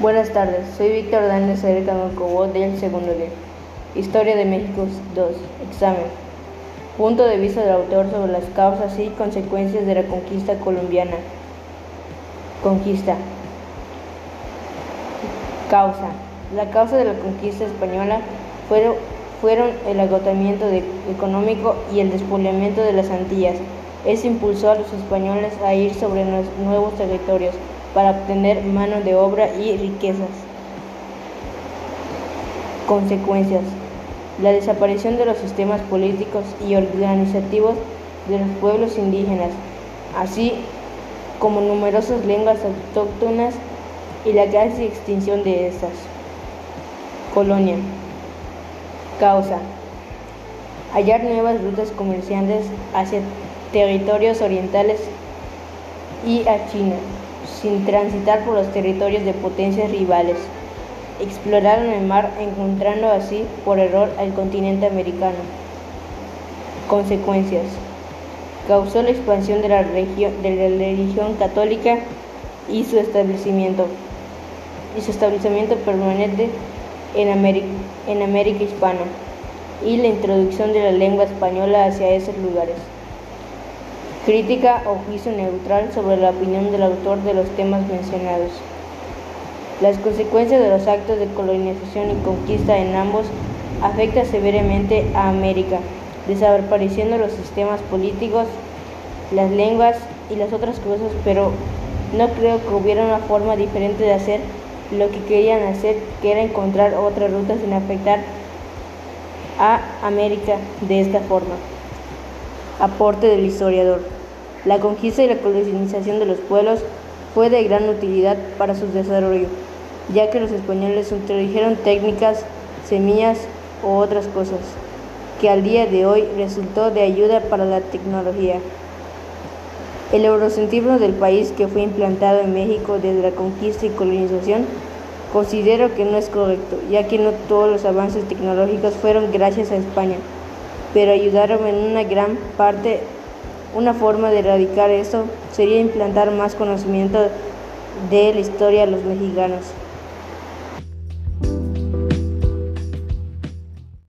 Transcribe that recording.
Buenas tardes, soy Víctor Daniel Cercano Cobó del segundo D. Historia de México 2. Examen. Punto de vista del autor sobre las causas y consecuencias de la conquista colombiana. Conquista. Causa. La causa de la conquista española fueron, fueron el agotamiento económico y el despoblamiento de las Antillas. Eso impulsó a los españoles a ir sobre nuevos territorios para obtener mano de obra y riquezas. Consecuencias. La desaparición de los sistemas políticos y organizativos de los pueblos indígenas, así como numerosas lenguas autóctonas y la casi extinción de estas. Colonia. Causa. Hallar nuevas rutas comerciantes hacia territorios orientales y a China sin transitar por los territorios de potencias rivales. Exploraron el mar encontrando así por error al continente americano. Consecuencias. Causó la expansión de la, religión católica y su establecimiento y su establecimiento permanente en América hispana y la introducción de la lengua española hacia esos lugares. Crítica o juicio neutral sobre la opinión del autor de los temas mencionados. Las consecuencias de los actos de colonización y conquista en ambos afectan severamente a América, desapareciendo los sistemas políticos, las lenguas y las otras cosas, pero no creo que hubiera una forma diferente de hacer lo que querían hacer, que era encontrar otra ruta sin afectar a América de esta forma. Aporte del historiador. La conquista y la colonización de los pueblos fue de gran utilidad para su desarrollo, ya que los españoles introdujeron técnicas, semillas u otras cosas, que al día de hoy resultó de ayuda para la tecnología. El eurocentrismo del país que fue implantado en México desde la conquista y colonización considero que no es correcto, ya que no todos los avances tecnológicos fueron gracias a España pero ayudaron en una gran parte. Una forma de erradicar eso sería implantar más conocimiento de la historia a los mexicanos.